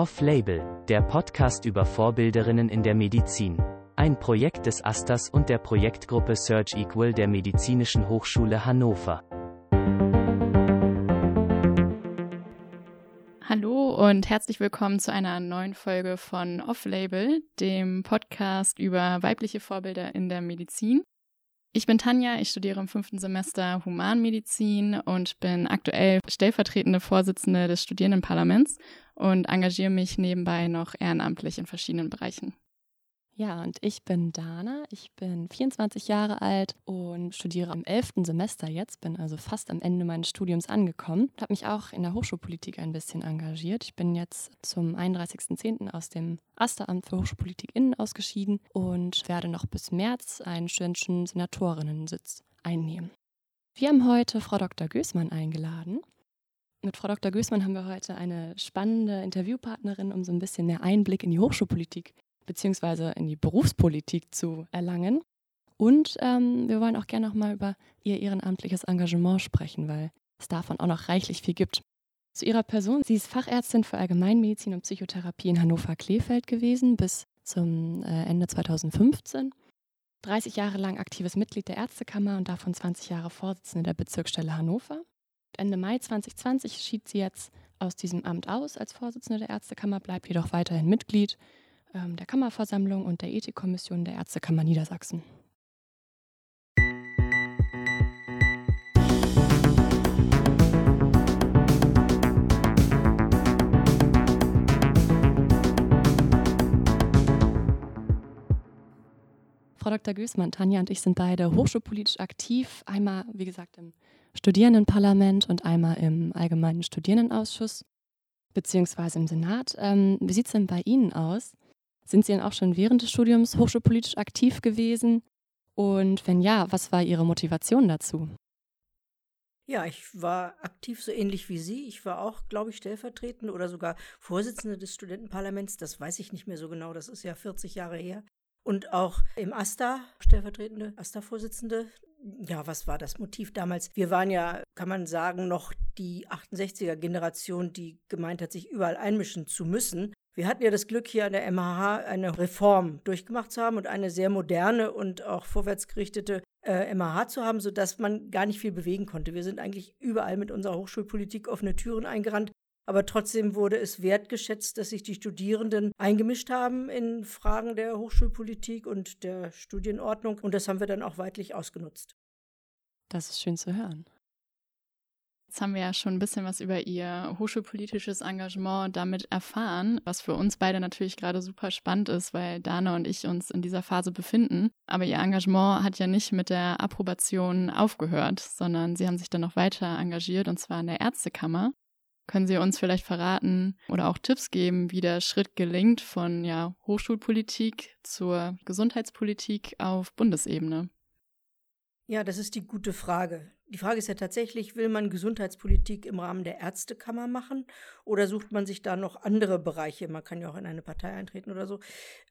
Off-Label, der Podcast über Vorbilderinnen in der Medizin. Ein Projekt des Asters und der Projektgruppe Search Equal der Medizinischen Hochschule Hannover. Hallo und herzlich willkommen zu einer neuen Folge von Off-Label, dem Podcast über weibliche Vorbilder in der Medizin. Ich bin Tanja, ich studiere im fünften Semester Humanmedizin und bin aktuell stellvertretende Vorsitzende des Studierendenparlaments und engagiere mich nebenbei noch ehrenamtlich in verschiedenen Bereichen. Ja, und ich bin Dana. Ich bin 24 Jahre alt und studiere im 11. Semester jetzt, bin also fast am Ende meines Studiums angekommen. Habe mich auch in der Hochschulpolitik ein bisschen engagiert. Ich bin jetzt zum 31.10. aus dem Asteramt für Hochschulpolitik innen ausgeschieden und werde noch bis März einen studentischen Senatorinnensitz einnehmen. Wir haben heute Frau Dr. Gößmann eingeladen. Mit Frau Dr. Gößmann haben wir heute eine spannende Interviewpartnerin, um so ein bisschen mehr Einblick in die Hochschulpolitik beziehungsweise in die Berufspolitik zu erlangen. Und ähm, wir wollen auch gerne noch mal über ihr ehrenamtliches Engagement sprechen, weil es davon auch noch reichlich viel gibt. Zu ihrer Person, sie ist Fachärztin für Allgemeinmedizin und Psychotherapie in Hannover-Klefeld gewesen bis zum äh, Ende 2015. 30 Jahre lang aktives Mitglied der Ärztekammer und davon 20 Jahre Vorsitzende der Bezirksstelle Hannover. Ende Mai 2020 schied sie jetzt aus diesem Amt aus als Vorsitzende der Ärztekammer, bleibt jedoch weiterhin Mitglied der Kammerversammlung und der Ethikkommission der Ärztekammer Niedersachsen. Frau Dr. Güßmann, Tanja und ich sind beide hochschulpolitisch aktiv. Einmal, wie gesagt, im Studierendenparlament und einmal im Allgemeinen Studierendenausschuss beziehungsweise im Senat. Ähm, wie sieht es denn bei Ihnen aus? Sind Sie denn auch schon während des Studiums hochschulpolitisch aktiv gewesen? Und wenn ja, was war Ihre Motivation dazu? Ja, ich war aktiv so ähnlich wie Sie. Ich war auch, glaube ich, stellvertretende oder sogar Vorsitzende des Studentenparlaments. Das weiß ich nicht mehr so genau. Das ist ja 40 Jahre her. Und auch im AStA, stellvertretende AStA-Vorsitzende. Ja, was war das Motiv damals? Wir waren ja, kann man sagen, noch die 68er-Generation, die gemeint hat, sich überall einmischen zu müssen. Wir hatten ja das Glück, hier an der MHH eine Reform durchgemacht zu haben und eine sehr moderne und auch vorwärtsgerichtete äh, MHH zu haben, sodass man gar nicht viel bewegen konnte. Wir sind eigentlich überall mit unserer Hochschulpolitik offene Türen eingerannt. Aber trotzdem wurde es wertgeschätzt, dass sich die Studierenden eingemischt haben in Fragen der Hochschulpolitik und der Studienordnung. Und das haben wir dann auch weitlich ausgenutzt. Das ist schön zu hören. Jetzt haben wir ja schon ein bisschen was über ihr hochschulpolitisches Engagement damit erfahren, was für uns beide natürlich gerade super spannend ist, weil Dana und ich uns in dieser Phase befinden. Aber ihr Engagement hat ja nicht mit der Approbation aufgehört, sondern sie haben sich dann noch weiter engagiert und zwar in der Ärztekammer. Können Sie uns vielleicht verraten oder auch Tipps geben, wie der Schritt gelingt von ja, Hochschulpolitik zur Gesundheitspolitik auf Bundesebene? Ja, das ist die gute Frage. Die Frage ist ja tatsächlich, will man Gesundheitspolitik im Rahmen der Ärztekammer machen oder sucht man sich da noch andere Bereiche? Man kann ja auch in eine Partei eintreten oder so.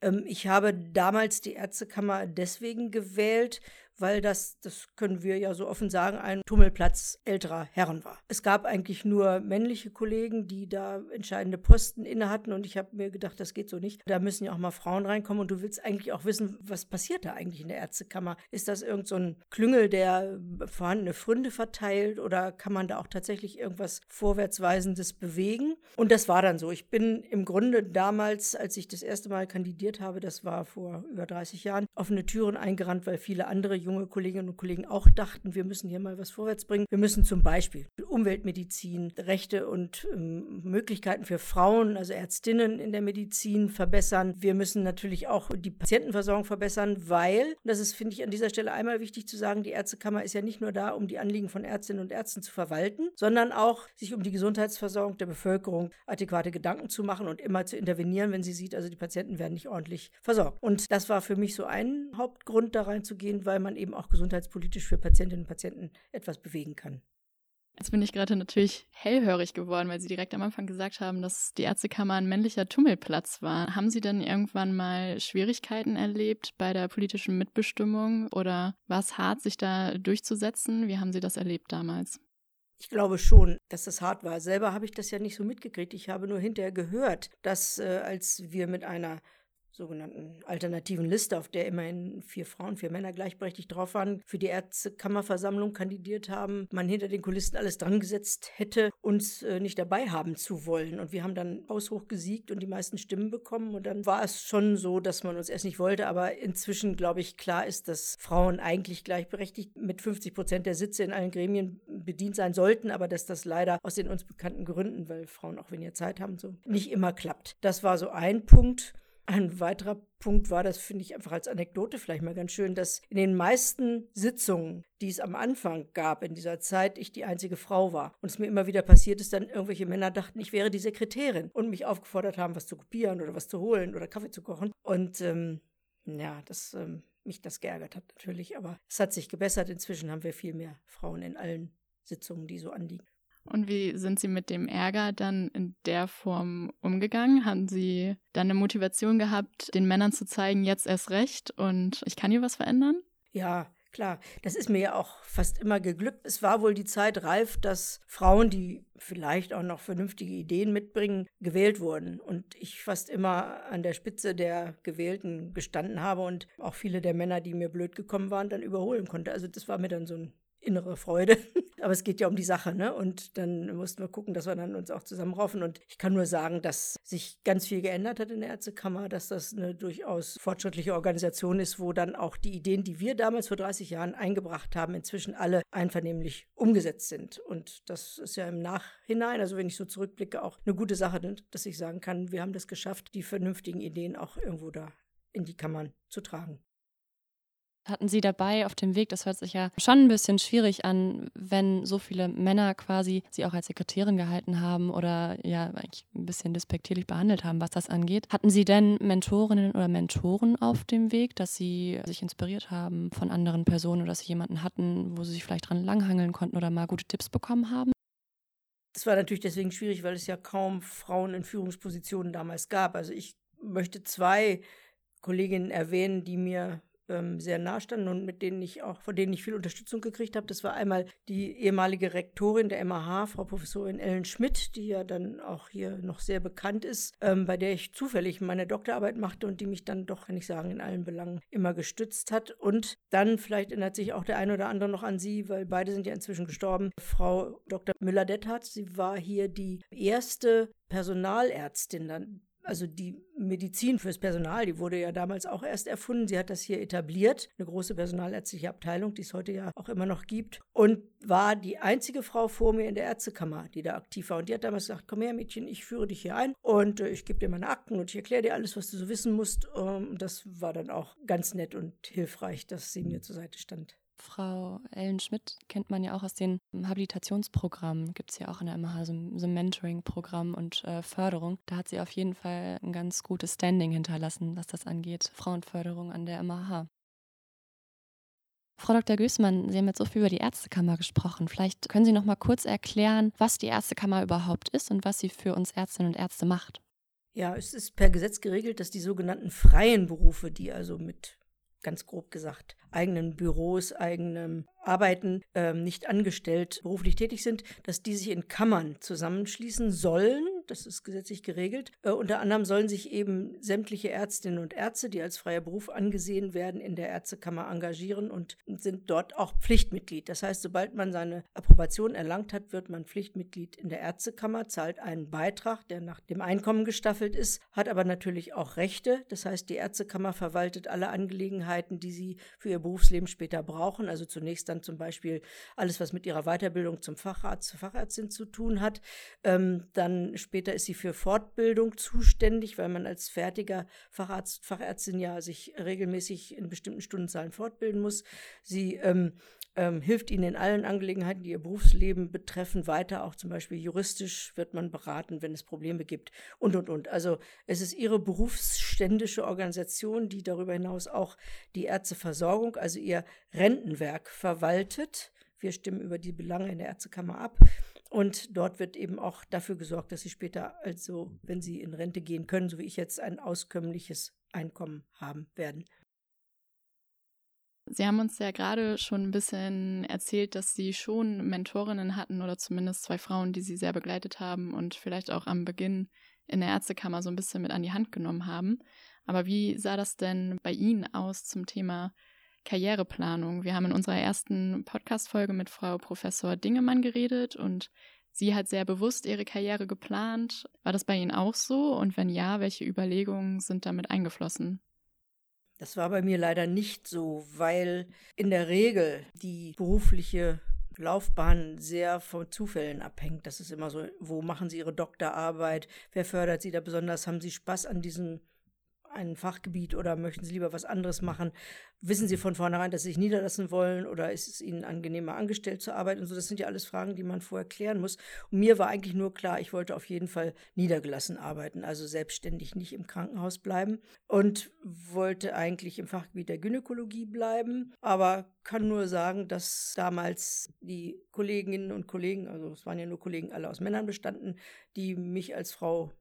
Ähm, ich habe damals die Ärztekammer deswegen gewählt, weil das, das können wir ja so offen sagen, ein Tummelplatz älterer Herren war. Es gab eigentlich nur männliche Kollegen, die da entscheidende Posten inne hatten und ich habe mir gedacht, das geht so nicht. Da müssen ja auch mal Frauen reinkommen und du willst eigentlich auch wissen, was passiert da eigentlich in der Ärztekammer? Ist das irgend so ein Klüngel, der vorhandene Fründe verteilt oder kann man da auch tatsächlich irgendwas Vorwärtsweisendes bewegen? Und das war dann so. Ich bin im Grunde damals, als ich das erste Mal kandidiert habe, das war vor über 30 Jahren, offene Türen eingerannt, weil viele andere junge Kolleginnen und Kollegen auch dachten, wir müssen hier mal was vorwärts bringen. Wir müssen zum Beispiel Umweltmedizin, Rechte und ähm, Möglichkeiten für Frauen, also Ärztinnen in der Medizin verbessern. Wir müssen natürlich auch die Patientenversorgung verbessern, weil, das ist, finde ich, an dieser Stelle einmal wichtig zu sagen, die Ärztekammer ist ja nicht nur da, um die Anliegen von Ärztinnen und Ärzten zu verwalten, sondern auch sich um die Gesundheitsversorgung der Bevölkerung adäquate Gedanken zu machen und immer zu intervenieren, wenn sie sieht, also die Patienten werden nicht ordentlich versorgt. Und das war für mich so ein Hauptgrund, da reinzugehen, weil man eben auch gesundheitspolitisch für Patientinnen und Patienten etwas bewegen kann. Jetzt bin ich gerade natürlich hellhörig geworden, weil Sie direkt am Anfang gesagt haben, dass die Ärztekammer ein männlicher Tummelplatz war. Haben Sie denn irgendwann mal Schwierigkeiten erlebt bei der politischen Mitbestimmung oder war es hart, sich da durchzusetzen? Wie haben Sie das erlebt damals? Ich glaube schon, dass das hart war. Selber habe ich das ja nicht so mitgekriegt. Ich habe nur hinterher gehört, dass äh, als wir mit einer sogenannten alternativen Liste, auf der immerhin vier Frauen, vier Männer gleichberechtigt drauf waren, für die Ärztekammerversammlung kandidiert haben, man hinter den Kulissen alles dran gesetzt hätte, uns äh, nicht dabei haben zu wollen. Und wir haben dann haushoch gesiegt und die meisten Stimmen bekommen. Und dann war es schon so, dass man uns erst nicht wollte. Aber inzwischen, glaube ich, klar ist, dass Frauen eigentlich gleichberechtigt mit 50 Prozent der Sitze in allen Gremien bedient sein sollten, aber dass das leider aus den uns bekannten Gründen, weil Frauen auch weniger Zeit haben, so nicht immer klappt. Das war so ein Punkt. Ein weiterer Punkt war, das finde ich einfach als Anekdote vielleicht mal ganz schön, dass in den meisten Sitzungen, die es am Anfang gab in dieser Zeit, ich die einzige Frau war. Und es mir immer wieder passiert ist, dann irgendwelche Männer dachten, ich wäre die Sekretärin und mich aufgefordert haben, was zu kopieren oder was zu holen oder Kaffee zu kochen. Und ähm, ja, das ähm, mich das geärgert hat natürlich, aber es hat sich gebessert. Inzwischen haben wir viel mehr Frauen in allen Sitzungen, die so anliegen. Und wie sind Sie mit dem Ärger dann in der Form umgegangen? Haben Sie dann eine Motivation gehabt, den Männern zu zeigen, jetzt erst recht und ich kann hier was verändern? Ja, klar. Das ist mir ja auch fast immer geglückt. Es war wohl die Zeit reif, dass Frauen, die vielleicht auch noch vernünftige Ideen mitbringen, gewählt wurden. Und ich fast immer an der Spitze der Gewählten gestanden habe und auch viele der Männer, die mir blöd gekommen waren, dann überholen konnte. Also das war mir dann so ein innere Freude. Aber es geht ja um die Sache, ne? Und dann mussten wir gucken, dass wir dann uns auch zusammenraufen. Und ich kann nur sagen, dass sich ganz viel geändert hat in der Ärztekammer, dass das eine durchaus fortschrittliche Organisation ist, wo dann auch die Ideen, die wir damals vor 30 Jahren eingebracht haben, inzwischen alle einvernehmlich umgesetzt sind. Und das ist ja im Nachhinein, also wenn ich so zurückblicke, auch eine gute Sache, dass ich sagen kann, wir haben das geschafft, die vernünftigen Ideen auch irgendwo da in die Kammern zu tragen hatten Sie dabei auf dem Weg? Das hört sich ja schon ein bisschen schwierig an, wenn so viele Männer quasi Sie auch als Sekretärin gehalten haben oder ja eigentlich ein bisschen despektierlich behandelt haben, was das angeht. Hatten Sie denn Mentorinnen oder Mentoren auf dem Weg, dass Sie sich inspiriert haben von anderen Personen oder dass Sie jemanden hatten, wo Sie sich vielleicht dran langhangeln konnten oder mal gute Tipps bekommen haben? Das war natürlich deswegen schwierig, weil es ja kaum Frauen in Führungspositionen damals gab. Also ich möchte zwei Kolleginnen erwähnen, die mir ähm, sehr nah standen und mit denen ich auch, von denen ich viel Unterstützung gekriegt habe. Das war einmal die ehemalige Rektorin der MAH, Frau Professorin Ellen Schmidt, die ja dann auch hier noch sehr bekannt ist, ähm, bei der ich zufällig meine Doktorarbeit machte und die mich dann doch, kann ich sagen, in allen Belangen immer gestützt hat. Und dann vielleicht erinnert sich auch der eine oder andere noch an sie, weil beide sind ja inzwischen gestorben. Frau Dr. Müller-Dethardt, sie war hier die erste Personalärztin dann also die Medizin fürs Personal, die wurde ja damals auch erst erfunden. Sie hat das hier etabliert, eine große personalärztliche Abteilung, die es heute ja auch immer noch gibt. Und war die einzige Frau vor mir in der Ärztekammer, die da aktiv war. Und die hat damals gesagt, komm her Mädchen, ich führe dich hier ein und äh, ich gebe dir meine Akten und ich erkläre dir alles, was du so wissen musst. Ähm, das war dann auch ganz nett und hilfreich, dass sie mir zur Seite stand. Frau Ellen Schmidt kennt man ja auch aus den Habilitationsprogrammen. Gibt es ja auch in der MH so, so ein Mentoring-Programm und äh, Förderung. Da hat sie auf jeden Fall ein ganz gutes Standing hinterlassen, was das angeht. Frauenförderung an der MH. Frau Dr. Gößmann, Sie haben jetzt so viel über die Ärztekammer gesprochen. Vielleicht können Sie noch mal kurz erklären, was die Ärztekammer überhaupt ist und was sie für uns Ärztinnen und Ärzte macht. Ja, es ist per Gesetz geregelt, dass die sogenannten freien Berufe, die also mit ganz grob gesagt, eigenen Büros, eigenem Arbeiten, ähm, nicht angestellt beruflich tätig sind, dass die sich in Kammern zusammenschließen sollen. Das ist gesetzlich geregelt. Äh, unter anderem sollen sich eben sämtliche Ärztinnen und Ärzte, die als freier Beruf angesehen werden, in der Ärztekammer engagieren und sind dort auch Pflichtmitglied. Das heißt, sobald man seine Approbation erlangt hat, wird man Pflichtmitglied in der Ärztekammer, zahlt einen Beitrag, der nach dem Einkommen gestaffelt ist, hat aber natürlich auch Rechte. Das heißt, die Ärztekammer verwaltet alle Angelegenheiten, die sie für ihr Berufsleben später brauchen. Also zunächst dann zum Beispiel alles, was mit ihrer Weiterbildung zum Facharzt, zur Fachärztin zu tun hat. Ähm, dann später ist sie für Fortbildung zuständig, weil man als fertiger Facharzt, Fachärztin ja sich regelmäßig in bestimmten Stundenzahlen fortbilden muss. Sie ähm, ähm, hilft ihnen in allen Angelegenheiten, die ihr Berufsleben betreffen, weiter. Auch zum Beispiel juristisch wird man beraten, wenn es Probleme gibt und, und, und. Also es ist ihre berufsständische Organisation, die darüber hinaus auch die Ärzteversorgung, also ihr Rentenwerk verwaltet. Wir stimmen über die Belange in der Ärztekammer ab. Und dort wird eben auch dafür gesorgt, dass sie später, also wenn sie in Rente gehen können, so wie ich jetzt, ein auskömmliches Einkommen haben werden. Sie haben uns ja gerade schon ein bisschen erzählt, dass Sie schon Mentorinnen hatten oder zumindest zwei Frauen, die Sie sehr begleitet haben und vielleicht auch am Beginn in der Ärztekammer so ein bisschen mit an die Hand genommen haben. Aber wie sah das denn bei Ihnen aus zum Thema Karriereplanung? Wir haben in unserer ersten Podcast-Folge mit Frau Professor Dingemann geredet und sie hat sehr bewusst ihre Karriere geplant. War das bei Ihnen auch so? Und wenn ja, welche Überlegungen sind damit eingeflossen? Das war bei mir leider nicht so, weil in der Regel die berufliche Laufbahn sehr von Zufällen abhängt. Das ist immer so, wo machen Sie Ihre Doktorarbeit? Wer fördert Sie da besonders? Haben Sie Spaß an diesem ein Fachgebiet oder möchten Sie lieber was anderes machen? Wissen Sie von vornherein, dass Sie sich niederlassen wollen oder ist es Ihnen angenehmer, angestellt zu arbeiten? Und so, das sind ja alles Fragen, die man vorher klären muss. Und mir war eigentlich nur klar, ich wollte auf jeden Fall niedergelassen arbeiten, also selbstständig nicht im Krankenhaus bleiben und wollte eigentlich im Fachgebiet der Gynäkologie bleiben, aber kann nur sagen, dass damals die Kolleginnen und Kollegen, also es waren ja nur Kollegen alle aus Männern bestanden, die mich als Frau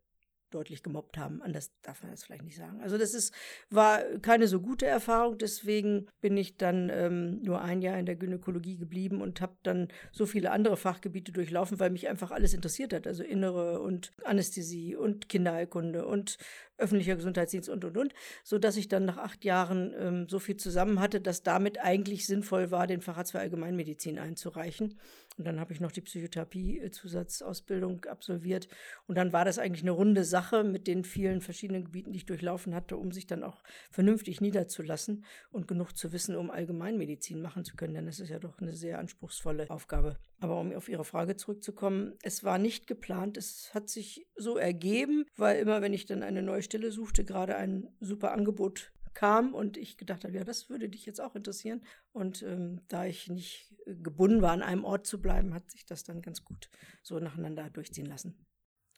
deutlich gemobbt haben. Anders darf man das vielleicht nicht sagen. Also das ist, war keine so gute Erfahrung. Deswegen bin ich dann ähm, nur ein Jahr in der Gynäkologie geblieben und habe dann so viele andere Fachgebiete durchlaufen, weil mich einfach alles interessiert hat. Also Innere und Anästhesie und Kinderheilkunde und öffentlicher Gesundheitsdienst und, und, und, so dass ich dann nach acht Jahren ähm, so viel zusammen hatte, dass damit eigentlich sinnvoll war, den Facharzt für Allgemeinmedizin einzureichen. Und dann habe ich noch die Psychotherapie-Zusatzausbildung absolviert. Und dann war das eigentlich eine runde Sache mit den vielen verschiedenen Gebieten, die ich durchlaufen hatte, um sich dann auch vernünftig niederzulassen und genug zu wissen, um Allgemeinmedizin machen zu können. Denn das ist ja doch eine sehr anspruchsvolle Aufgabe. Aber um auf Ihre Frage zurückzukommen, es war nicht geplant. Es hat sich so ergeben, weil immer, wenn ich dann eine neue Stelle suchte, gerade ein super Angebot kam und ich gedacht habe, ja, das würde dich jetzt auch interessieren. Und ähm, da ich nicht gebunden war, an einem Ort zu bleiben, hat sich das dann ganz gut so nacheinander durchziehen lassen.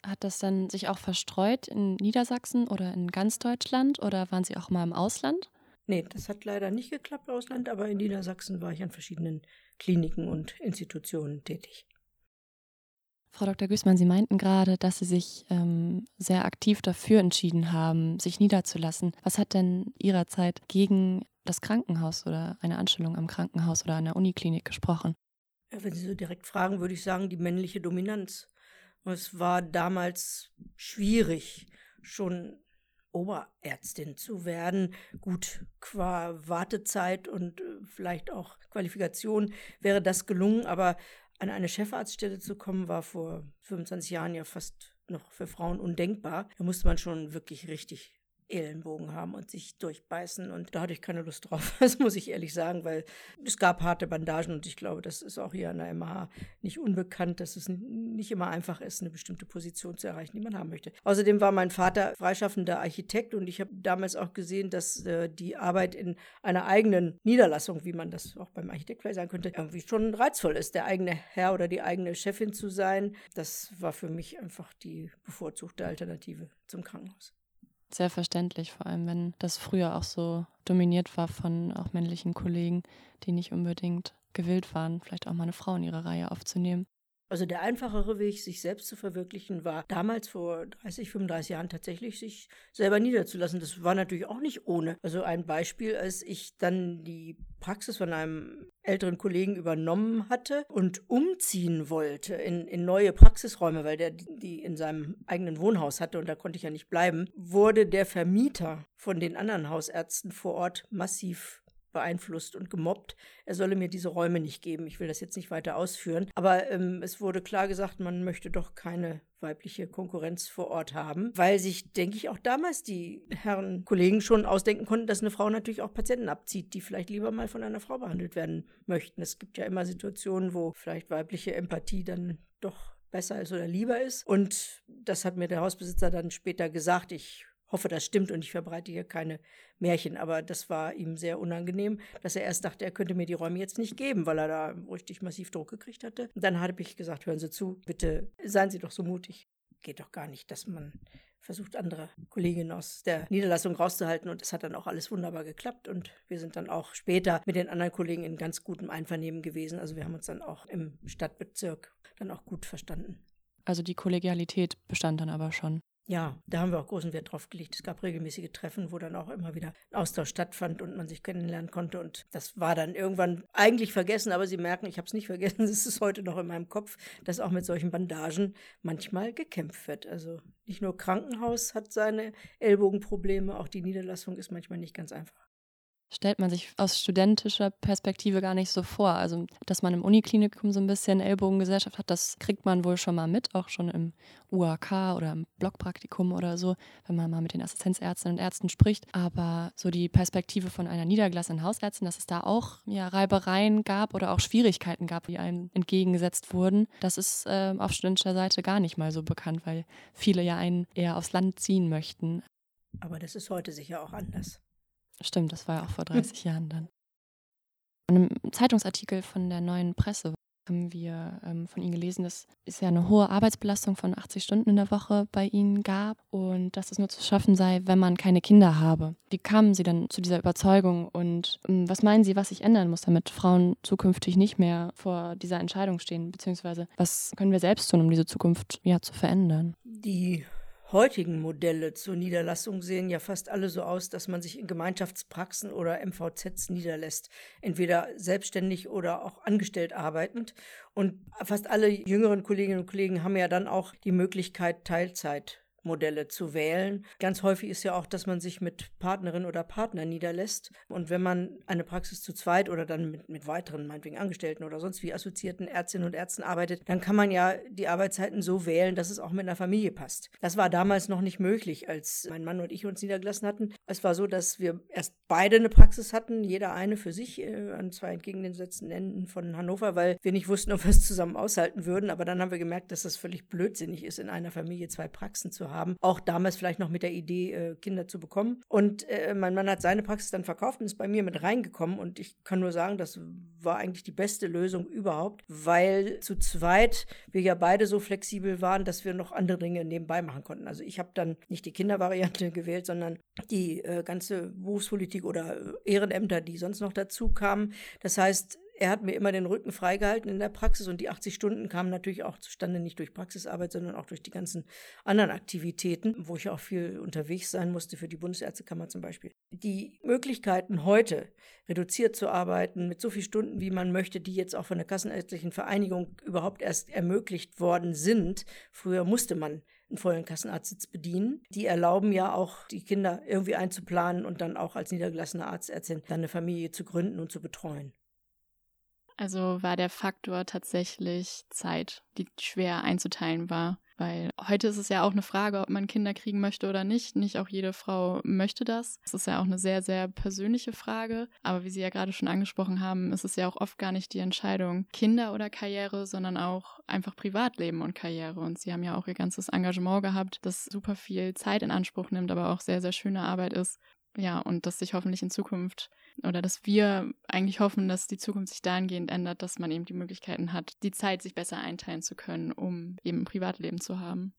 Hat das dann sich auch verstreut in Niedersachsen oder in ganz Deutschland oder waren Sie auch mal im Ausland? Nee, das hat leider nicht geklappt Ausland, aber in Niedersachsen war ich an verschiedenen Kliniken und Institutionen tätig. Frau Dr. Güßmann, Sie meinten gerade, dass Sie sich ähm, sehr aktiv dafür entschieden haben, sich niederzulassen. Was hat denn Ihrer Zeit gegen das Krankenhaus oder eine Anstellung am Krankenhaus oder an der Uniklinik gesprochen? Wenn Sie so direkt fragen, würde ich sagen, die männliche Dominanz. Es war damals schwierig, schon Oberärztin zu werden. Gut, qua Wartezeit und äh, vielleicht auch Qualifikation wäre das gelungen, aber an eine Chefarztstelle zu kommen, war vor 25 Jahren ja fast noch für Frauen undenkbar. Da musste man schon wirklich richtig Ellenbogen haben und sich durchbeißen. Und da hatte ich keine Lust drauf. Das muss ich ehrlich sagen, weil es gab harte Bandagen und ich glaube, das ist auch hier an der MH nicht unbekannt, dass es nicht immer einfach ist, eine bestimmte Position zu erreichen, die man haben möchte. Außerdem war mein Vater freischaffender Architekt und ich habe damals auch gesehen, dass äh, die Arbeit in einer eigenen Niederlassung, wie man das auch beim Architekt vielleicht sagen könnte, irgendwie schon reizvoll ist, der eigene Herr oder die eigene Chefin zu sein. Das war für mich einfach die bevorzugte Alternative zum Krankenhaus. Sehr verständlich, vor allem wenn das früher auch so dominiert war von auch männlichen Kollegen, die nicht unbedingt gewillt waren, vielleicht auch mal eine Frau in ihre Reihe aufzunehmen. Also der einfachere Weg, sich selbst zu verwirklichen, war damals vor 30, 35 Jahren tatsächlich, sich selber niederzulassen. Das war natürlich auch nicht ohne. Also ein Beispiel, als ich dann die Praxis von einem älteren Kollegen übernommen hatte und umziehen wollte in, in neue Praxisräume, weil der die in seinem eigenen Wohnhaus hatte und da konnte ich ja nicht bleiben, wurde der Vermieter von den anderen Hausärzten vor Ort massiv beeinflusst und gemobbt. Er solle mir diese Räume nicht geben. Ich will das jetzt nicht weiter ausführen. Aber ähm, es wurde klar gesagt, man möchte doch keine weibliche Konkurrenz vor Ort haben, weil sich, denke ich, auch damals die Herren Kollegen schon ausdenken konnten, dass eine Frau natürlich auch Patienten abzieht, die vielleicht lieber mal von einer Frau behandelt werden möchten. Es gibt ja immer Situationen, wo vielleicht weibliche Empathie dann doch besser ist oder lieber ist. Und das hat mir der Hausbesitzer dann später gesagt. Ich hoffe, das stimmt und ich verbreite hier keine Märchen, aber das war ihm sehr unangenehm, dass er erst dachte, er könnte mir die Räume jetzt nicht geben, weil er da richtig massiv Druck gekriegt hatte. Und dann habe ich gesagt, hören Sie zu, bitte seien Sie doch so mutig. Geht doch gar nicht, dass man versucht, andere Kolleginnen aus der Niederlassung rauszuhalten. Und es hat dann auch alles wunderbar geklappt. Und wir sind dann auch später mit den anderen Kollegen in ganz gutem Einvernehmen gewesen. Also wir haben uns dann auch im Stadtbezirk dann auch gut verstanden. Also die Kollegialität bestand dann aber schon. Ja, da haben wir auch großen Wert drauf gelegt. Es gab regelmäßige Treffen, wo dann auch immer wieder Austausch stattfand und man sich kennenlernen konnte. Und das war dann irgendwann eigentlich vergessen, aber Sie merken, ich habe es nicht vergessen. Es ist heute noch in meinem Kopf, dass auch mit solchen Bandagen manchmal gekämpft wird. Also nicht nur Krankenhaus hat seine Ellbogenprobleme, auch die Niederlassung ist manchmal nicht ganz einfach stellt man sich aus studentischer Perspektive gar nicht so vor. Also, dass man im Uniklinikum so ein bisschen Ellbogengesellschaft hat, das kriegt man wohl schon mal mit, auch schon im UAK oder im Blockpraktikum oder so, wenn man mal mit den Assistenzärztinnen und Ärzten spricht. Aber so die Perspektive von einer niedergelassenen Hausärztin, dass es da auch ja, Reibereien gab oder auch Schwierigkeiten gab, die einem entgegengesetzt wurden, das ist äh, auf studentischer Seite gar nicht mal so bekannt, weil viele ja einen eher aufs Land ziehen möchten. Aber das ist heute sicher auch anders. Stimmt, das war ja auch vor 30 Jahren dann. In einem Zeitungsartikel von der neuen Presse haben wir ähm, von Ihnen gelesen, dass es ja eine hohe Arbeitsbelastung von 80 Stunden in der Woche bei Ihnen gab und dass es nur zu schaffen sei, wenn man keine Kinder habe. Wie kamen Sie dann zu dieser Überzeugung und ähm, was meinen Sie, was sich ändern muss, damit Frauen zukünftig nicht mehr vor dieser Entscheidung stehen, beziehungsweise was können wir selbst tun, um diese Zukunft ja zu verändern? Die heutigen Modelle zur Niederlassung sehen ja fast alle so aus, dass man sich in Gemeinschaftspraxen oder MVZs niederlässt, entweder selbstständig oder auch angestellt arbeitend. Und fast alle jüngeren Kolleginnen und Kollegen haben ja dann auch die Möglichkeit, Teilzeit Modelle zu wählen. Ganz häufig ist ja auch, dass man sich mit Partnerin oder Partner niederlässt. Und wenn man eine Praxis zu zweit oder dann mit, mit weiteren, meinetwegen Angestellten oder sonst wie assoziierten Ärztinnen und Ärzten arbeitet, dann kann man ja die Arbeitszeiten so wählen, dass es auch mit einer Familie passt. Das war damals noch nicht möglich, als mein Mann und ich uns niedergelassen hatten. Es war so, dass wir erst beide eine Praxis hatten, jeder eine für sich äh, an zwei entgegengesetzten Enden von Hannover, weil wir nicht wussten, ob wir es zusammen aushalten würden. Aber dann haben wir gemerkt, dass das völlig blödsinnig ist, in einer Familie zwei Praxen zu haben. Auch damals vielleicht noch mit der Idee, äh, Kinder zu bekommen. Und äh, mein Mann hat seine Praxis dann verkauft und ist bei mir mit reingekommen. Und ich kann nur sagen, das war eigentlich die beste Lösung überhaupt, weil zu zweit wir ja beide so flexibel waren, dass wir noch andere Dinge nebenbei machen konnten. Also ich habe dann nicht die Kindervariante gewählt, sondern die äh, ganze Berufspolitik oder Ehrenämter, die sonst noch dazu kamen. Das heißt, er hat mir immer den Rücken freigehalten in der Praxis und die 80 Stunden kamen natürlich auch zustande nicht durch Praxisarbeit, sondern auch durch die ganzen anderen Aktivitäten, wo ich auch viel unterwegs sein musste, für die Bundesärztekammer zum Beispiel. Die Möglichkeiten heute, reduziert zu arbeiten, mit so vielen Stunden, wie man möchte, die jetzt auch von der Kassenärztlichen Vereinigung überhaupt erst ermöglicht worden sind. Früher musste man einen vollen Kassenarztsitz bedienen. Die erlauben ja auch, die Kinder irgendwie einzuplanen und dann auch als niedergelassene Arztärztin dann eine Familie zu gründen und zu betreuen. Also war der Faktor tatsächlich Zeit, die schwer einzuteilen war. Weil heute ist es ja auch eine Frage, ob man Kinder kriegen möchte oder nicht. Nicht auch jede Frau möchte das. Es ist ja auch eine sehr, sehr persönliche Frage. Aber wie Sie ja gerade schon angesprochen haben, ist es ja auch oft gar nicht die Entscheidung Kinder oder Karriere, sondern auch einfach Privatleben und Karriere. Und Sie haben ja auch Ihr ganzes Engagement gehabt, das super viel Zeit in Anspruch nimmt, aber auch sehr, sehr schöne Arbeit ist. Ja, und das sich hoffentlich in Zukunft oder dass wir eigentlich hoffen, dass die Zukunft sich dahingehend ändert, dass man eben die Möglichkeiten hat, die Zeit sich besser einteilen zu können, um eben ein Privatleben zu haben.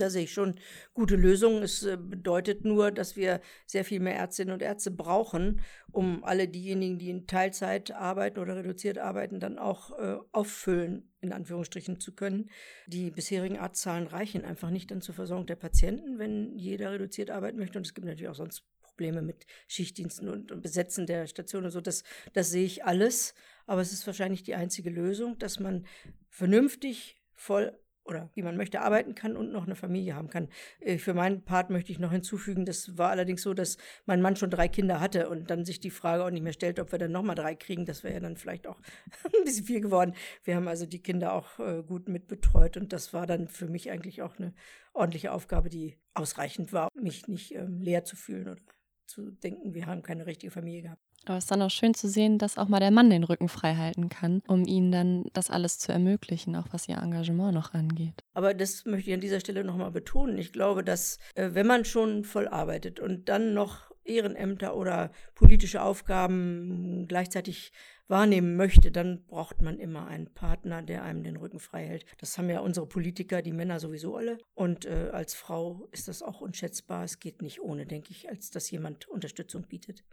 Da sehe ich schon gute Lösungen. Es äh, bedeutet nur, dass wir sehr viel mehr Ärztinnen und Ärzte brauchen, um alle diejenigen, die in Teilzeit arbeiten oder reduziert arbeiten, dann auch äh, auffüllen, in Anführungsstrichen zu können. Die bisherigen Arztzahlen reichen einfach nicht dann zur Versorgung der Patienten, wenn jeder reduziert arbeiten möchte. Und es gibt natürlich auch sonst Probleme mit Schichtdiensten und, und Besetzen der Station und so. Das, das sehe ich alles. Aber es ist wahrscheinlich die einzige Lösung, dass man vernünftig voll oder wie man möchte arbeiten kann und noch eine Familie haben kann. Äh, für meinen Part möchte ich noch hinzufügen, das war allerdings so, dass mein Mann schon drei Kinder hatte und dann sich die Frage auch nicht mehr stellt, ob wir dann nochmal drei kriegen. Das wäre ja dann vielleicht auch ein bisschen viel geworden. Wir haben also die Kinder auch äh, gut mitbetreut und das war dann für mich eigentlich auch eine ordentliche Aufgabe, die ausreichend war, mich nicht ähm, leer zu fühlen oder zu denken, wir haben keine richtige Familie gehabt. Aber es ist dann auch schön zu sehen, dass auch mal der Mann den Rücken frei halten kann, um ihnen dann das alles zu ermöglichen, auch was ihr Engagement noch angeht. Aber das möchte ich an dieser Stelle nochmal betonen. Ich glaube, dass äh, wenn man schon voll arbeitet und dann noch Ehrenämter oder politische Aufgaben gleichzeitig wahrnehmen möchte, dann braucht man immer einen Partner, der einem den Rücken frei hält. Das haben ja unsere Politiker, die Männer sowieso alle. Und äh, als Frau ist das auch unschätzbar. Es geht nicht ohne, denke ich, als dass jemand Unterstützung bietet.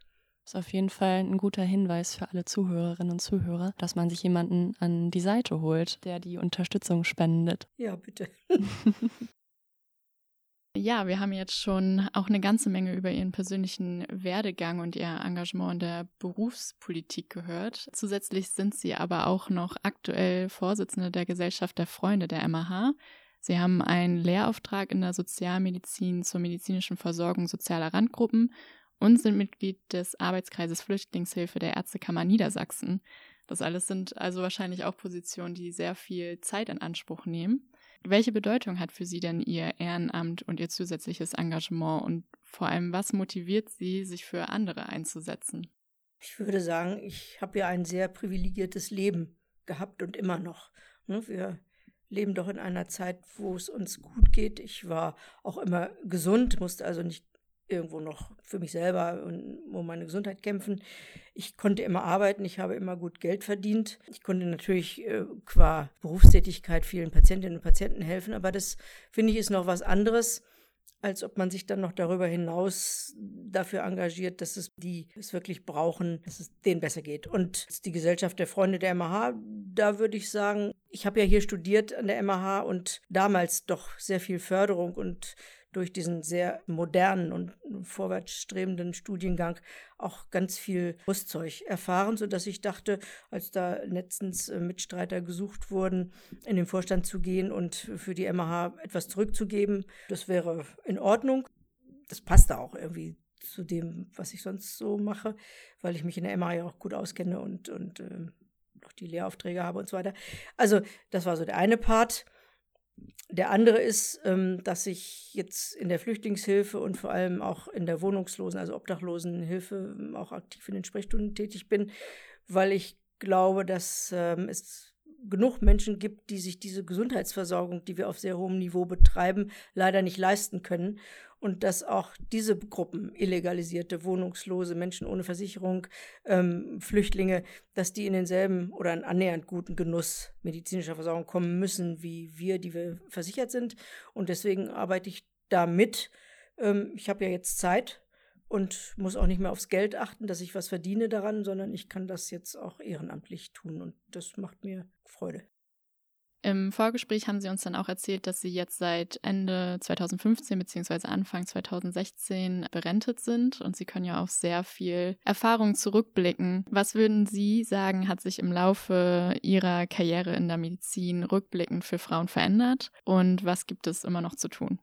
Das ist auf jeden Fall ein guter Hinweis für alle Zuhörerinnen und Zuhörer, dass man sich jemanden an die Seite holt, der die Unterstützung spendet. Ja, bitte. Ja, wir haben jetzt schon auch eine ganze Menge über Ihren persönlichen Werdegang und Ihr Engagement in der Berufspolitik gehört. Zusätzlich sind Sie aber auch noch aktuell Vorsitzende der Gesellschaft der Freunde der MAH. Sie haben einen Lehrauftrag in der Sozialmedizin zur medizinischen Versorgung sozialer Randgruppen und sind Mitglied des Arbeitskreises Flüchtlingshilfe der Ärztekammer Niedersachsen. Das alles sind also wahrscheinlich auch Positionen, die sehr viel Zeit in Anspruch nehmen. Welche Bedeutung hat für Sie denn Ihr Ehrenamt und Ihr zusätzliches Engagement und vor allem, was motiviert Sie, sich für andere einzusetzen? Ich würde sagen, ich habe ja ein sehr privilegiertes Leben gehabt und immer noch. Ne, wir leben doch in einer Zeit, wo es uns gut geht. Ich war auch immer gesund, musste also nicht irgendwo noch für mich selber und um meine Gesundheit kämpfen. Ich konnte immer arbeiten, ich habe immer gut Geld verdient. Ich konnte natürlich äh, qua Berufstätigkeit vielen Patientinnen und Patienten helfen, aber das finde ich ist noch was anderes, als ob man sich dann noch darüber hinaus dafür engagiert, dass es die es wirklich brauchen, dass es denen besser geht. Und die Gesellschaft der Freunde der MH, da würde ich sagen, ich habe ja hier studiert an der MH und damals doch sehr viel Förderung und durch diesen sehr modernen und vorwärtsstrebenden Studiengang auch ganz viel Rüstzeug erfahren, sodass ich dachte, als da letztens äh, Mitstreiter gesucht wurden, in den Vorstand zu gehen und für die MH etwas zurückzugeben, das wäre in Ordnung. Das passte auch irgendwie zu dem, was ich sonst so mache, weil ich mich in der MH ja auch gut auskenne und, und äh, auch die Lehraufträge habe und so weiter. Also das war so der eine Part. Der andere ist, ähm, dass ich jetzt in der Flüchtlingshilfe und vor allem auch in der Wohnungslosen, also Obdachlosenhilfe, ähm, auch aktiv in den Sprechstunden tätig bin, weil ich glaube, dass ähm, es genug Menschen gibt, die sich diese Gesundheitsversorgung, die wir auf sehr hohem Niveau betreiben, leider nicht leisten können und dass auch diese Gruppen, illegalisierte, wohnungslose, Menschen ohne Versicherung, ähm, Flüchtlinge, dass die in denselben oder einen annähernd guten Genuss medizinischer Versorgung kommen müssen, wie wir, die wir versichert sind. Und deswegen arbeite ich da mit. Ähm, ich habe ja jetzt Zeit und muss auch nicht mehr aufs Geld achten, dass ich was verdiene daran, sondern ich kann das jetzt auch ehrenamtlich tun und das macht mir Freude. Im Vorgespräch haben Sie uns dann auch erzählt, dass Sie jetzt seit Ende 2015 bzw. Anfang 2016 berentet sind und Sie können ja auf sehr viel Erfahrung zurückblicken. Was würden Sie sagen, hat sich im Laufe Ihrer Karriere in der Medizin rückblickend für Frauen verändert und was gibt es immer noch zu tun?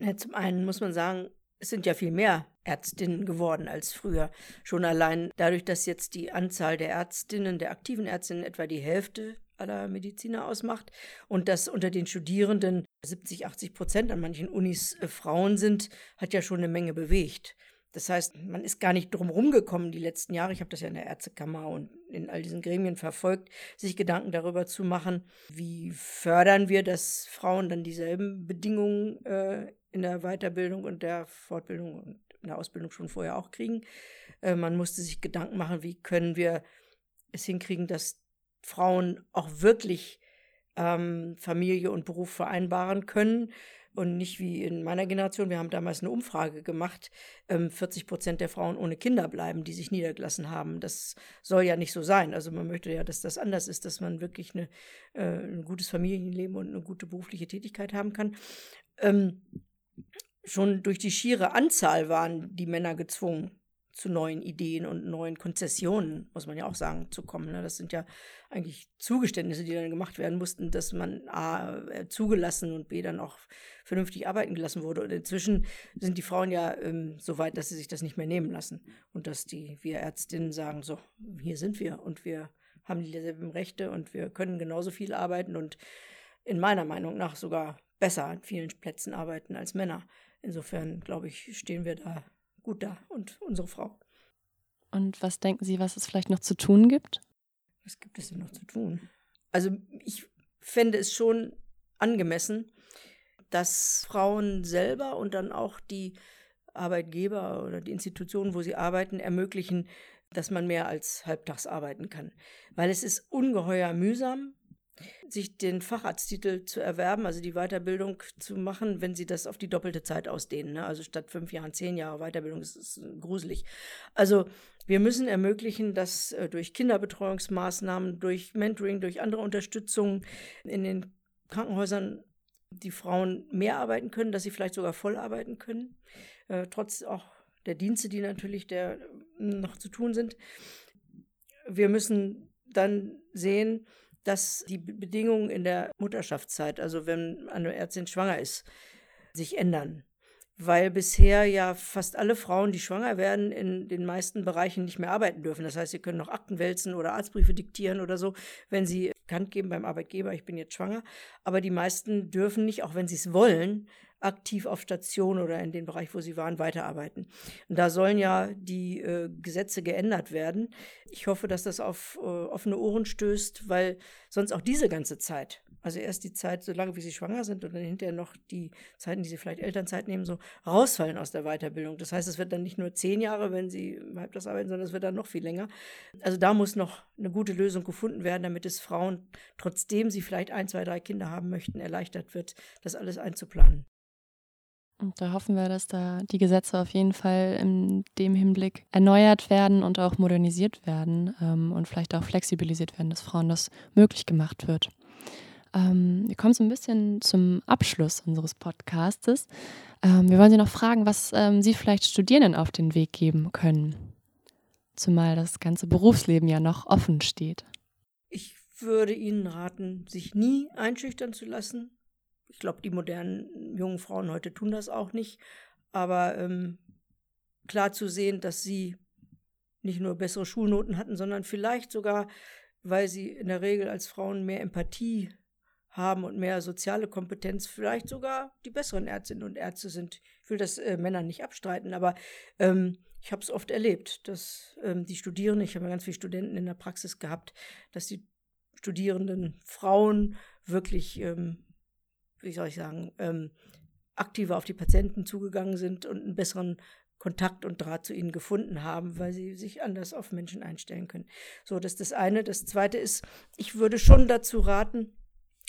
Ja, zum einen muss man sagen, es sind ja viel mehr Ärztinnen geworden als früher. Schon allein dadurch, dass jetzt die Anzahl der Ärztinnen, der aktiven Ärztinnen etwa die Hälfte aller Mediziner ausmacht und dass unter den Studierenden 70, 80 Prozent an manchen Unis äh, Frauen sind, hat ja schon eine Menge bewegt. Das heißt, man ist gar nicht drum rumgekommen, die letzten Jahre, ich habe das ja in der Ärztekammer und in all diesen Gremien verfolgt, sich Gedanken darüber zu machen, wie fördern wir, dass Frauen dann dieselben Bedingungen äh, in der Weiterbildung und der Fortbildung und in der Ausbildung schon vorher auch kriegen. Äh, man musste sich Gedanken machen, wie können wir es hinkriegen, dass Frauen auch wirklich ähm, Familie und Beruf vereinbaren können und nicht wie in meiner Generation. Wir haben damals eine Umfrage gemacht, ähm, 40 Prozent der Frauen ohne Kinder bleiben, die sich niedergelassen haben. Das soll ja nicht so sein. Also man möchte ja, dass das anders ist, dass man wirklich eine, äh, ein gutes Familienleben und eine gute berufliche Tätigkeit haben kann. Ähm, schon durch die schiere Anzahl waren die Männer gezwungen, zu neuen Ideen und neuen Konzessionen, muss man ja auch sagen, zu kommen. Ne? Das sind ja eigentlich Zugeständnisse, die dann gemacht werden mussten, dass man A äh, zugelassen und B dann auch vernünftig arbeiten gelassen wurde. Und inzwischen sind die Frauen ja ähm, so weit, dass sie sich das nicht mehr nehmen lassen. Und dass die, wir Ärztinnen sagen, so, hier sind wir und wir haben dieselben Rechte und wir können genauso viel arbeiten und in meiner Meinung nach sogar besser an vielen Plätzen arbeiten als Männer. Insofern, glaube ich, stehen wir da gut da und unsere Frau. Und was denken Sie, was es vielleicht noch zu tun gibt? Was gibt es denn noch zu tun? Also ich fände es schon angemessen, dass Frauen selber und dann auch die Arbeitgeber oder die Institutionen, wo sie arbeiten, ermöglichen, dass man mehr als halbtags arbeiten kann. Weil es ist ungeheuer mühsam, sich den Facharzttitel zu erwerben, also die Weiterbildung zu machen, wenn sie das auf die doppelte Zeit ausdehnen. Ne? Also statt fünf Jahren zehn Jahre Weiterbildung, das ist gruselig. Also wir müssen ermöglichen, dass äh, durch Kinderbetreuungsmaßnahmen, durch Mentoring, durch andere Unterstützung in den Krankenhäusern die Frauen mehr arbeiten können, dass sie vielleicht sogar voll arbeiten können, äh, trotz auch der Dienste, die natürlich der, noch zu tun sind. Wir müssen dann sehen, dass die Bedingungen in der Mutterschaftszeit, also wenn eine Ärztin schwanger ist, sich ändern weil bisher ja fast alle Frauen, die schwanger werden, in den meisten Bereichen nicht mehr arbeiten dürfen. Das heißt, sie können noch Akten wälzen oder Arztbriefe diktieren oder so, wenn sie bekannt geben beim Arbeitgeber, ich bin jetzt schwanger. Aber die meisten dürfen nicht, auch wenn sie es wollen, aktiv auf Station oder in den Bereich, wo sie waren, weiterarbeiten. Und da sollen ja die äh, Gesetze geändert werden. Ich hoffe, dass das auf äh, offene Ohren stößt, weil sonst auch diese ganze Zeit also erst die Zeit, so lange wie sie schwanger sind und dann hinterher noch die Zeiten, die sie vielleicht Elternzeit nehmen, so rausfallen aus der Weiterbildung. Das heißt, es wird dann nicht nur zehn Jahre, wenn sie halbtags arbeiten, sondern es wird dann noch viel länger. Also da muss noch eine gute Lösung gefunden werden, damit es Frauen, trotzdem sie vielleicht ein, zwei, drei Kinder haben möchten, erleichtert wird, das alles einzuplanen. Und da hoffen wir, dass da die Gesetze auf jeden Fall in dem Hinblick erneuert werden und auch modernisiert werden ähm, und vielleicht auch flexibilisiert werden, dass Frauen das möglich gemacht wird. Ähm, wir kommen so ein bisschen zum Abschluss unseres Podcastes. Ähm, wir wollen Sie noch fragen, was ähm, Sie vielleicht Studierenden auf den Weg geben können, zumal das ganze Berufsleben ja noch offen steht. Ich würde Ihnen raten, sich nie einschüchtern zu lassen. Ich glaube, die modernen jungen Frauen heute tun das auch nicht. Aber ähm, klar zu sehen, dass sie nicht nur bessere Schulnoten hatten, sondern vielleicht sogar, weil sie in der Regel als Frauen mehr Empathie haben und mehr soziale Kompetenz, vielleicht sogar die besseren Ärztinnen und Ärzte sind. Ich will das äh, Männern nicht abstreiten, aber ähm, ich habe es oft erlebt, dass ähm, die Studierenden, ich habe ja ganz viele Studenten in der Praxis gehabt, dass die studierenden Frauen wirklich, ähm, wie soll ich sagen, ähm, aktiver auf die Patienten zugegangen sind und einen besseren Kontakt und Draht zu ihnen gefunden haben, weil sie sich anders auf Menschen einstellen können. So, das ist das eine. Das zweite ist, ich würde schon dazu raten,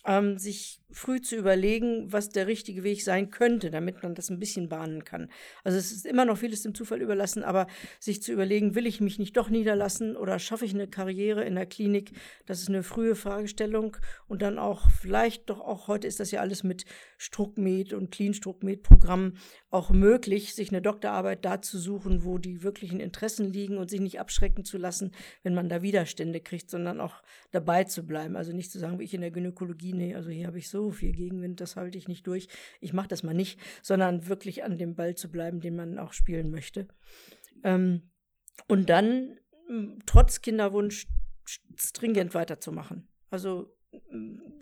ähm, sich früh zu überlegen, was der richtige Weg sein könnte, damit man das ein bisschen bahnen kann. Also es ist immer noch vieles dem Zufall überlassen, aber sich zu überlegen, will ich mich nicht doch niederlassen oder schaffe ich eine Karriere in der Klinik, das ist eine frühe Fragestellung und dann auch vielleicht doch auch, heute ist das ja alles mit Struckmed und Clean Struckmed Programmen auch möglich, sich eine Doktorarbeit da zu suchen, wo die wirklichen Interessen liegen und sich nicht abschrecken zu lassen, wenn man da Widerstände kriegt, sondern auch dabei zu bleiben. Also nicht zu sagen, wie ich in der Gynäkologie, nee, also hier habe ich so viel Gegenwind, das halte ich nicht durch, ich mache das mal nicht, sondern wirklich an dem Ball zu bleiben, den man auch spielen möchte. Ähm, und dann trotz Kinderwunsch stringent weiterzumachen. Also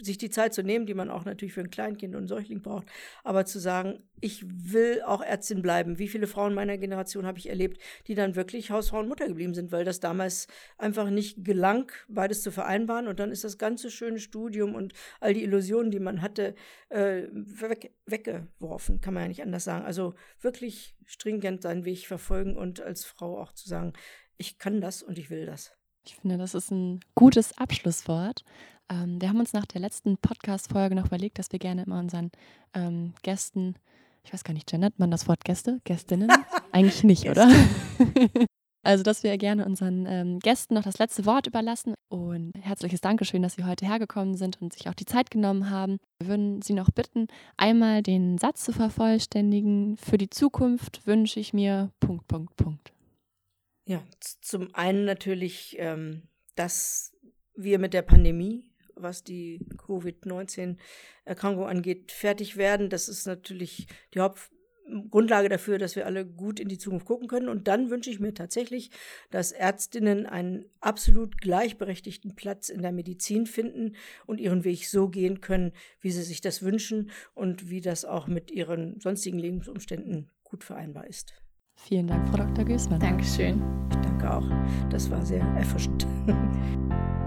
sich die Zeit zu nehmen, die man auch natürlich für ein Kleinkind und ein Säugling braucht, aber zu sagen, ich will auch Ärztin bleiben. Wie viele Frauen meiner Generation habe ich erlebt, die dann wirklich Hausfrau und Mutter geblieben sind, weil das damals einfach nicht gelang, beides zu vereinbaren. Und dann ist das ganze schöne Studium und all die Illusionen, die man hatte, äh, weg, weggeworfen, kann man ja nicht anders sagen. Also wirklich stringent seinen Weg verfolgen und als Frau auch zu sagen, ich kann das und ich will das. Ich finde, das ist ein gutes Abschlusswort. Ähm, wir haben uns nach der letzten Podcast-Folge noch überlegt, dass wir gerne immer unseren ähm, Gästen, ich weiß gar nicht, gendert man das Wort Gäste? Gästinnen? Eigentlich nicht, oder? also, dass wir gerne unseren ähm, Gästen noch das letzte Wort überlassen. Und herzliches Dankeschön, dass Sie heute hergekommen sind und sich auch die Zeit genommen haben. Wir würden Sie noch bitten, einmal den Satz zu vervollständigen. Für die Zukunft wünsche ich mir Punkt, Punkt, Punkt. Ja, zum einen natürlich, ähm, dass wir mit der Pandemie was die Covid-19-Erkrankung angeht, fertig werden. Das ist natürlich die Hauptgrundlage dafür, dass wir alle gut in die Zukunft gucken können. Und dann wünsche ich mir tatsächlich, dass Ärztinnen einen absolut gleichberechtigten Platz in der Medizin finden und ihren Weg so gehen können, wie sie sich das wünschen und wie das auch mit ihren sonstigen Lebensumständen gut vereinbar ist. Vielen Dank, Frau Dr. Gößmann. Dankeschön. Ich danke auch. Das war sehr erfrischend.